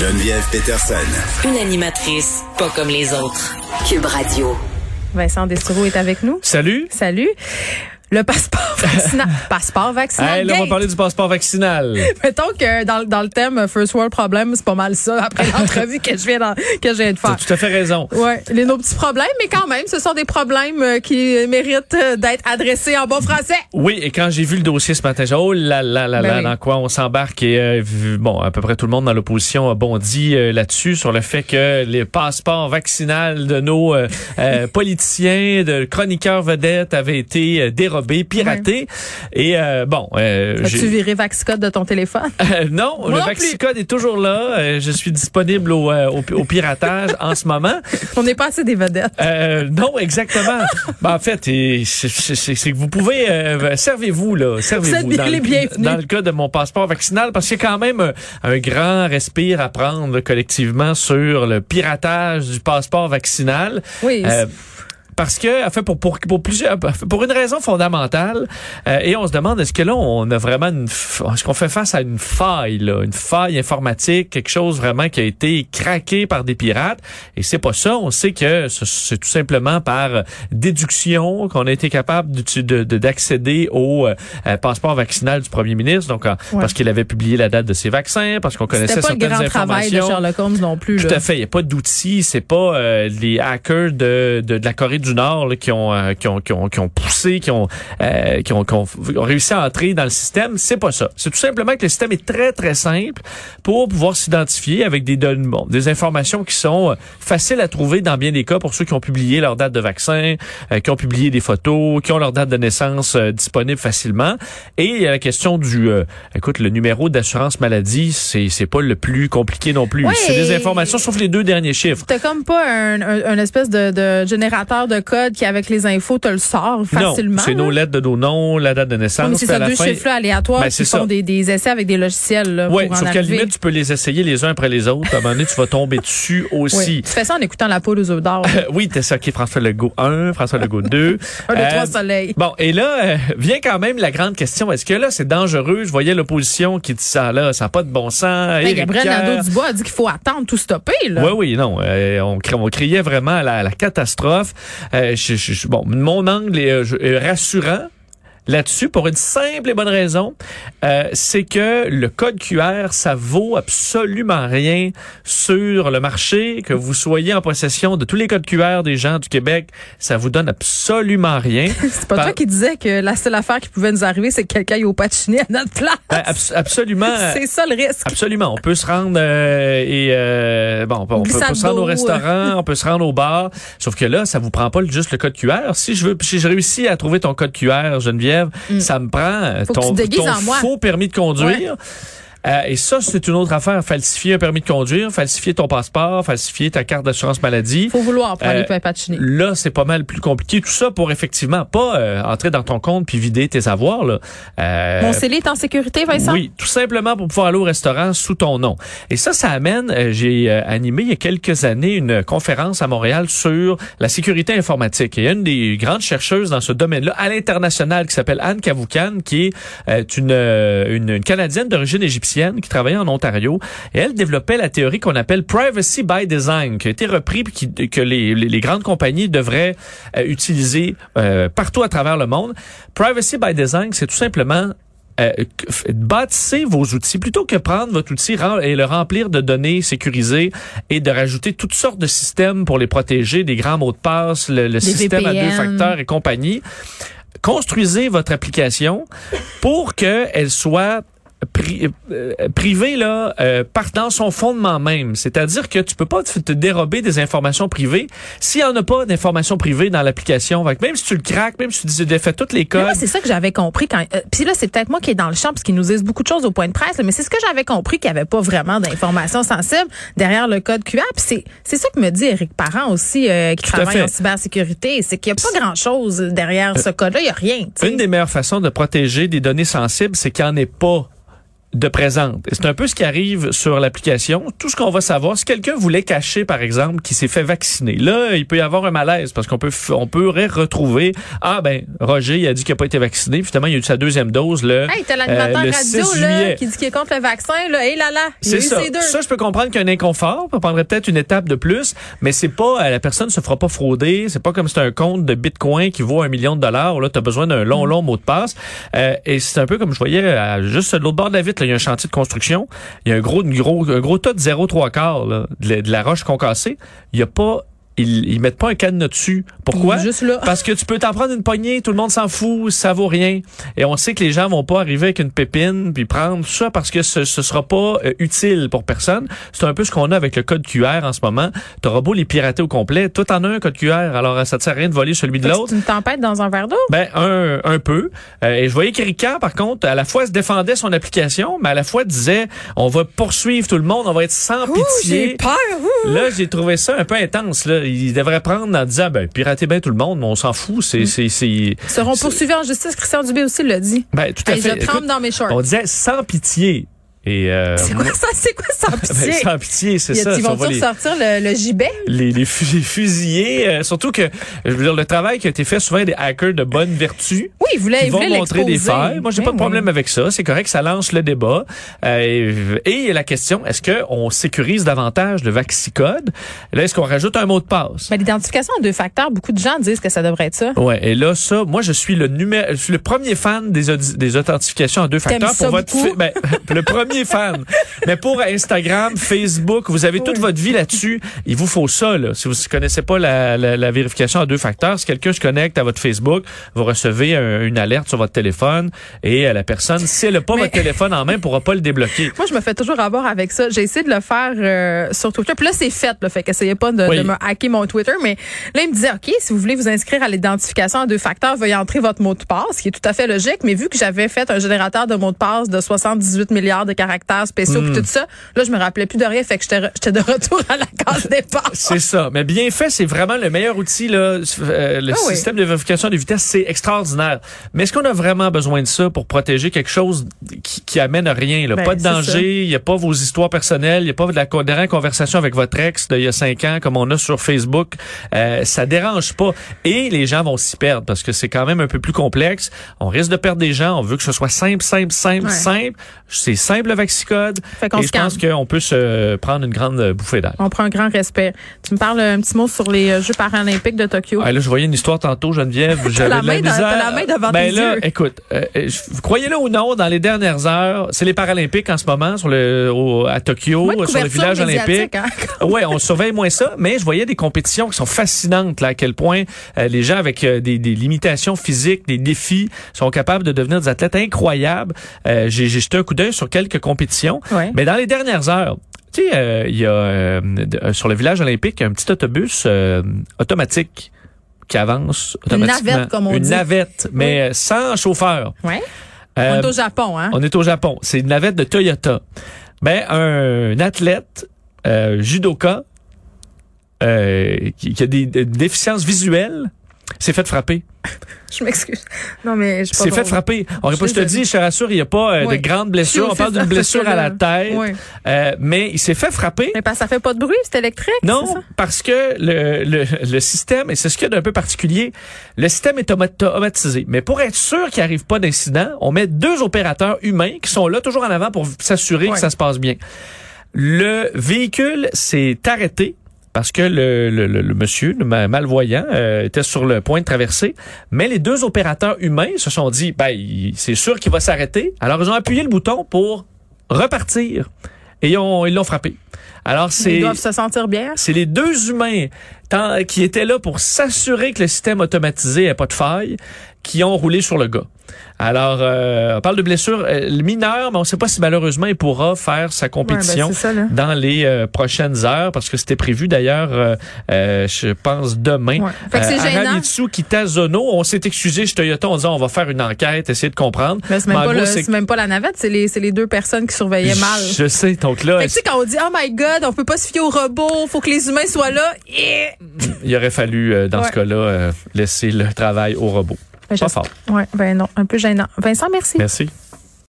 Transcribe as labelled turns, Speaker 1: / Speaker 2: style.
Speaker 1: Geneviève Peterson.
Speaker 2: Une animatrice pas comme les autres. Cube Radio.
Speaker 3: Vincent Destoureau est avec nous.
Speaker 4: Salut.
Speaker 3: Salut. Le passeport vaccinal. passeport vaccinal.
Speaker 4: Hey, là, on va parler du passeport vaccinal.
Speaker 3: Mettons que dans, dans le thème First World Problem, c'est pas mal ça après l'entrevue que je viens d'en- que je viens de
Speaker 4: T'as
Speaker 3: faire.
Speaker 4: tout à fait raison.
Speaker 3: Ouais, les nos petits problèmes, mais quand même, ce sont des problèmes euh, qui méritent euh, d'être adressés en bon français.
Speaker 4: Oui, et quand j'ai vu le dossier ce matin, j'ai oh là là là
Speaker 3: Ben
Speaker 4: là,
Speaker 3: oui.
Speaker 4: dans quoi on s'embarque? Et euh, bon, à peu près tout le monde dans l'opposition a bondi euh, là-dessus sur le fait que les passeports vaccinales de nos euh, euh, politiciens, de chroniqueurs vedettes avaient été dérobés, piratés. Et euh, bon, euh,
Speaker 3: As-tu viré Vaxcode de ton téléphone?
Speaker 4: Euh, non,
Speaker 3: Moi
Speaker 4: le
Speaker 3: non
Speaker 4: Vaxicode est toujours là. Je suis disponible au, au, au piratage en ce moment.
Speaker 3: On n'est pas assez des vedettes.
Speaker 4: Non, exactement. ben, en fait, c'est- que vous pouvez servez-vous là,
Speaker 3: Vous êtes
Speaker 4: servez-vous dans, le- dans le cas de mon passeport vaccinal parce qu'il y a quand même un, un grand respire à prendre collectivement sur le piratage du passeport vaccinal.
Speaker 3: Oui.
Speaker 4: Parce que, en fait, pour, pour, pour plusieurs, pour une raison fondamentale, euh, et on se demande est-ce que là, on a vraiment une, est-ce qu'on fait face à une faille, là, une faille informatique, quelque chose vraiment qui a été craqué par des pirates, et c'est pas ça. On sait que ce- c'est tout simplement par déduction qu'on a été capable d'uti- de- de- d'accéder au euh, euh, passeport vaccinal du premier ministre, donc
Speaker 3: Ouais.
Speaker 4: parce qu'il avait publié la date de ses vaccins, parce qu'on connaissait
Speaker 3: C'était pas le
Speaker 4: certaines
Speaker 3: grand travail de
Speaker 4: informations.
Speaker 3: Sherlock Holmes non plus.
Speaker 4: Tout
Speaker 3: là.
Speaker 4: à fait. Il n'y a pas d'outils. C'est pas euh, les hackers de, de, de la Corée du Nord là, qui, ont, euh, qui, ont, qui, ont, qui ont poussé, qui ont, euh, qui, ont, qui ont réussi à entrer dans le système. C'est pas ça. C'est tout simplement que le système est très, très simple pour pouvoir s'identifier avec des données, bon, des informations qui sont euh, faciles à trouver dans bien des cas pour ceux qui ont publié leur date de vaccin, euh, qui ont publié des photos, qui ont leur date de naissance euh, disponible facilement. Et il y a la question du, euh, écoute, le numéro d'assurance maladie, c'est c'est pas le plus compliqué non plus. C'est des informations sauf les deux derniers chiffres.
Speaker 3: T'as comme pas un, un, un espèce de, de générateur de code qui, avec les infos, te le sort facilement.
Speaker 4: Non, c'est nos lettres de nos noms, la date de
Speaker 3: Ouais,
Speaker 4: naissance.
Speaker 3: mais c'est ça, deux
Speaker 4: fin-
Speaker 3: chiffres-là aléatoires
Speaker 4: Ben,
Speaker 3: qui font des, des essais avec des logiciels là, pour en
Speaker 4: sauf qu'à la limite, tu peux les essayer les uns après les autres. À un moment donné, tu vas tomber dessus aussi.
Speaker 3: Oui. Tu fais ça en écoutant la poule aux œufs d'or.
Speaker 4: Euh, oui, t'es ça qui est François Legault 1, François Legault 2.
Speaker 3: Un, deux,
Speaker 4: Euh,
Speaker 3: trois soleils.
Speaker 4: Bon, et là, euh, vient quand même la grande question. Est-ce que là, c'est dangereux? Je voyais l'opposition qui dit ça là, ça n'a pas de bon sens.
Speaker 3: Ben, Gabriel. Nadeau-Dubois a dit qu'il faut attendre, tout stopper. Là.
Speaker 4: Oui, oui, non. euh, on, cri- on criait vraiment à la, à la catastrophe. Euh, je- je- bon, mon angle est, euh, je- est rassurant là-dessus pour une simple et bonne raison. Euh, c'est que le code QR, ça vaut absolument rien sur le marché. Que vous soyez en possession de tous les codes QR des gens du Québec, ça vous donne absolument rien.
Speaker 3: C'est pas
Speaker 4: Par-
Speaker 3: toi qui disais que la seule affaire qui pouvait nous arriver, c'est que quelqu'un aille au patiner à notre place.
Speaker 4: Ben, abs- absolument.
Speaker 3: c'est ça le risque.
Speaker 4: Absolument. On peut se rendre euh, et euh, bon, on peut, on peut se rendre au restaurant, on peut se rendre au bar. Sauf que là, ça vous prend pas juste le code QR. Si je veux, si je réussis à trouver ton code QR, Geneviève, ça me prend euh,
Speaker 3: Mm. Faut
Speaker 4: ton, faux permis de conduire. Euh, et ça, c'est une autre affaire. Falsifier un permis de conduire, falsifier ton passeport, falsifier ta carte d'assurance maladie.
Speaker 3: Faut vouloir pour aller patiner.
Speaker 4: Là, c'est pas mal plus compliqué. Tout ça pour effectivement pas euh, entrer dans ton compte puis vider tes avoirs. Là. Euh,
Speaker 3: Mon scellé est en sécurité, Vincent?
Speaker 4: oui, tout simplement pour pouvoir aller au restaurant sous ton nom. Et ça, ça amène, j'ai animé il y a quelques années une conférence à Montréal sur la sécurité informatique. Et il y a une des grandes chercheuses dans ce domaine-là à l'international qui s'appelle Anne Cavoucan, qui est une, une, une Canadienne d'origine égyptienne qui travaillait en Ontario. Et elle développait la théorie qu'on appelle privacy by design, qui a été repris puis qui, que les, les, les grandes compagnies devraient euh, utiliser euh, partout à travers le monde. Privacy by design, c'est tout simplement euh, bâtissez vos outils plutôt que prendre votre outil et le remplir de données sécurisées et de rajouter toutes sortes de systèmes pour les protéger, des grands mots de passe, le, le système à deux facteurs et compagnie. Construisez votre application pour qu'elle soit pri- euh, privé là euh, par dans son fondement même, c'est-à-dire que tu peux pas te, dérober des informations privées s'il y en a pas d'informations privées dans l'application. Même si tu le craques, même si tu défais tous les codes.
Speaker 3: c'est ça que j'avais compris quand. euh, Puis là, c'est peut-être moi qui est dans le champ parce qu'ils nous disent beaucoup de choses au point de presse, là, mais c'est ce que j'avais compris qu'il n'y avait pas vraiment d'informations sensibles derrière le code QR. C'est c'est ça que me dit Éric Parent aussi euh, qui
Speaker 4: Tout
Speaker 3: travaille en cybersécurité, c'est qu'il n'y a pas grand-chose derrière ce code-là. Il n'y a rien.
Speaker 4: Une des meilleures façons de protéger des données sensibles, c'est qu'il n'y en ait pas de présente. Et c'est un peu ce qui arrive sur l'application. Tout ce qu'on va savoir, si quelqu'un voulait cacher, par exemple, qu'il s'est fait vacciner, là, il peut y avoir un malaise parce qu'on peut, on pourrait retrouver, ah ben, Roger, il a dit qu'il n'a pas été vacciné. Finalement, il a eu sa deuxième dose le,
Speaker 3: Hey, t'as l'animateur
Speaker 4: euh, le
Speaker 3: radio
Speaker 4: 6
Speaker 3: là,
Speaker 4: juillet.
Speaker 3: qui dit qu'il est contre le vaccin. Là. Hé là là, il a
Speaker 4: C'est
Speaker 3: eu
Speaker 4: ça.
Speaker 3: deux.
Speaker 4: Ça, je peux comprendre qu'il y a un inconfort. Ça prendrait peut-être une étape de plus, mais c'est pas, euh, la personne se fera pas frauder. C'est pas comme c'est un compte de bitcoin qui vaut un million de dollars. Là, t'as besoin d'un
Speaker 3: Mm.
Speaker 4: long, long mot de passe. Euh, et c'est un peu comme je voyais, euh, juste de l'autre bord de la vitre, il y a un chantier de construction. Il y a un gros, gros, un gros tas de 0,3 quarts, de, de la roche concassée. Il y a pas, ils, ils mettent pas un cadenas dessus. Pourquoi?
Speaker 3: Juste là.
Speaker 4: Parce que tu peux t'en prendre une poignée, tout le monde s'en fout, ça vaut rien. Et on sait que les gens vont pas arriver avec une pépine puis prendre tout ça parce que ce, ce sera pas euh, utile pour personne. C'est un peu ce qu'on a avec le code QR en ce moment. T'auras beau les pirater au complet, tout en a un code QR. Alors euh, ça te sert à rien de voler celui de l'autre.
Speaker 3: C'est une tempête dans un verre d'eau?
Speaker 4: Ben un, un peu. Euh, et je voyais qu'Erika, par contre, à la fois se défendait son application, mais à la fois disait on va poursuivre tout le monde, on va être sans
Speaker 3: Ouh,
Speaker 4: pitié.
Speaker 3: j'ai peur. ouh.
Speaker 4: Là, j'ai trouvé ça un peu intense. Là. Il devrait prendre en disant, ben, pirater bien tout le monde, mais on s'en fout.
Speaker 3: Mm.
Speaker 4: C'est, c'est, c'est,
Speaker 3: Ils seront poursuivis en justice. Christian Dubé aussi l'a dit.
Speaker 4: ben, tout à
Speaker 3: Hey,
Speaker 4: fait.
Speaker 3: je
Speaker 4: Écoute,
Speaker 3: dans mes shorts.
Speaker 4: on disait sans pitié. Et euh,
Speaker 3: C'est quoi ça? C'est quoi sans
Speaker 4: ben,
Speaker 3: pitié?
Speaker 4: sans pitié, c'est ça.
Speaker 3: Ils vont
Speaker 4: les,
Speaker 3: sortir le, le gibet?
Speaker 4: les, les les fusiller. euh, surtout que, je veux dire, le travail qui a été fait souvent des hackers de bonne vertu.
Speaker 3: Oui, ils voulaient,
Speaker 4: qui
Speaker 3: ils
Speaker 4: vont
Speaker 3: voulaient
Speaker 4: montrer des failles. Moi, j'ai
Speaker 3: Oui,
Speaker 4: pas de problème
Speaker 3: oui.
Speaker 4: avec ça. C'est correct, ça lance le débat. Euh, et la question, est-ce qu'on sécurise davantage le Vaxicode? Là, est-ce qu'on rajoute un mot de passe?
Speaker 3: Ben, l'identification en deux facteurs, beaucoup de gens disent que ça devrait être ça.
Speaker 4: Ouais, et là ça, moi je suis le numéro, je suis le premier fan des des authentifications en deux facteurs
Speaker 3: ça
Speaker 4: pour votre ben, le premier fan. Mais pour Instagram, Facebook, vous avez toute
Speaker 3: Oui.
Speaker 4: votre vie là-dessus, il vous faut ça là. Si vous ne connaissez pas la, la, la vérification en deux facteurs, si quelqu'un se connecte à votre Facebook, vous recevez un- une alerte sur votre téléphone et euh, la personne, si elle n'a pas
Speaker 3: Mais-
Speaker 4: votre téléphone en main, pourra pas le débloquer.
Speaker 3: Moi, je me fais toujours avoir avec ça. J'ai essayé de le faire euh, sur Twitter. Puis là, c'est fait. Là, fait qu'essayez pas de,
Speaker 4: Oui.
Speaker 3: de me hacker mon Twitter. Mais là, il me disait, OK, si vous voulez vous inscrire à l'identification en deux facteurs, veuillez entrer votre mot de passe, ce qui est tout à fait logique. Mais vu que j'avais fait un générateur de mots de passe de 78 milliards de caractères spéciaux
Speaker 4: Hmm.
Speaker 3: puis tout ça, là, je me rappelais plus de rien. Fait que j'étais de retour à la case départ.
Speaker 4: C'est ça. Mais bien fait, c'est vraiment le meilleur outil. Là. Euh, le
Speaker 3: Ah oui.
Speaker 4: système de vérification de vitesse, c'est extraordinaire. Mais est-ce qu'on a vraiment besoin de ça pour protéger quelque chose qui, qui amène à rien? Là?
Speaker 3: Ben,
Speaker 4: pas de danger, il n'y a pas vos histoires personnelles, il n'y a pas de la dernière conversation avec votre ex d'il y a cinq ans comme on a sur Facebook. Euh, ça dérange pas. Et les gens vont s'y perdre parce que c'est quand même un peu plus complexe. On risque de perdre des gens. On veut que ce soit simple, simple, simple,
Speaker 3: Ouais.
Speaker 4: simple. C'est simple le Vaxicode.
Speaker 3: Fait qu'on
Speaker 4: Et je pense qu'on peut se prendre une grande bouffée d'air.
Speaker 3: On prend un grand respect. Tu me parles un petit mot sur les euh, Jeux paralympiques de Tokyo.
Speaker 4: Ah, là, je voyais une histoire tantôt, Geneviève. J'avais de la
Speaker 3: dans- la main devant
Speaker 4: ben
Speaker 3: tes
Speaker 4: là,
Speaker 3: yeux.
Speaker 4: écoute, euh, je- croyez-le ou non, dans les dernières heures, c'est les Paralympiques en ce moment sur le, au- à Tokyo, sur le village olympique.
Speaker 3: hein.
Speaker 4: ouais, on surveille moins ça, mais je voyais des compétitions qui sont fascinantes, là, à quel point euh, les gens avec euh, des, des limitations physiques, des défis, sont capables de devenir des athlètes incroyables. Euh, j'ai jeté un coup d'œil sur quelques compétitions,
Speaker 3: Ouais.
Speaker 4: mais dans les dernières heures, tu sais, euh, il y a euh, euh, sur le village olympique un petit autobus euh, automatique qui avance
Speaker 3: Une
Speaker 4: automatiquement.
Speaker 3: navette, comme on
Speaker 4: Une
Speaker 3: dit.
Speaker 4: navette, mais sans chauffeur.
Speaker 3: Ouais. On est au Japon, hein?
Speaker 4: on est au Japon. C'est une navette de Toyota. Ben, un athlète judoka qui, qui a des, des déficiences visuelles s'est fait frapper.
Speaker 3: Je m'excuse. Non, mais je
Speaker 4: s'est fait frapper. On
Speaker 3: Je
Speaker 4: pas, je te dis, je te rassure, il n'y a pas euh,
Speaker 3: Oui.
Speaker 4: de grandes blessures. On parle
Speaker 3: c'est
Speaker 4: d'une blessure à la
Speaker 3: là-
Speaker 4: tête.
Speaker 3: Oui.
Speaker 4: Euh, mais il s'est fait frapper.
Speaker 3: Mais parce que ça fait pas de bruit, c'est électrique.
Speaker 4: Non,
Speaker 3: c'est ça?
Speaker 4: parce que le, le, le système, et c'est ce qu'il y a d'un peu particulier, le système est automa- automatisé. Mais pour être sûr qu'il n'y arrive pas d'incident, on met deux opérateurs humains qui sont là toujours en avant pour s'assurer que ça se passe bien. Le véhicule s'est arrêté parce que le, le, le- le monsieur, le malvoyant, euh, était sur le point de traverser. Mais les deux opérateurs humains se sont dit, ben, c'est sûr qu'il va s'arrêter. Alors, ils ont appuyé le bouton pour repartir. Et ils ont- ils l'ont frappé. Alors, c'est...
Speaker 3: Ils doivent se sentir bien.
Speaker 4: C'est les deux humains tant- qui étaient là pour s'assurer que le système automatisé n'ait pas de faille qui ont roulé sur le gars. Alors, euh, on parle de blessure euh, mineure, mais on ne sait pas si malheureusement il pourra faire sa compétition
Speaker 3: Ouais, ben, ça, là.
Speaker 4: dans les euh, prochaines heures, parce que c'était prévu d'ailleurs, euh, euh, je pense, demain.
Speaker 3: Ouais. Fait que
Speaker 4: Kitazono, on s'est excusé chez Toyota en disant on va faire une enquête, essayer de comprendre.
Speaker 3: Mais c'est même, pas
Speaker 4: gros,
Speaker 3: le-
Speaker 4: c'est-
Speaker 3: c'est même pas la navette, c'est les, c'est les deux personnes qui surveillaient mal.
Speaker 4: Je sais, donc là,
Speaker 3: Fait que tu sais, quand on dit, oh my god, on peut pas se fier au robot, faut que les humains soient là. Et...
Speaker 4: il aurait fallu, dans ce cas-là, laisser le travail au robot. Pas fort.
Speaker 3: Ouais, ben non, un peu gênant. Vincent, merci.
Speaker 4: Merci.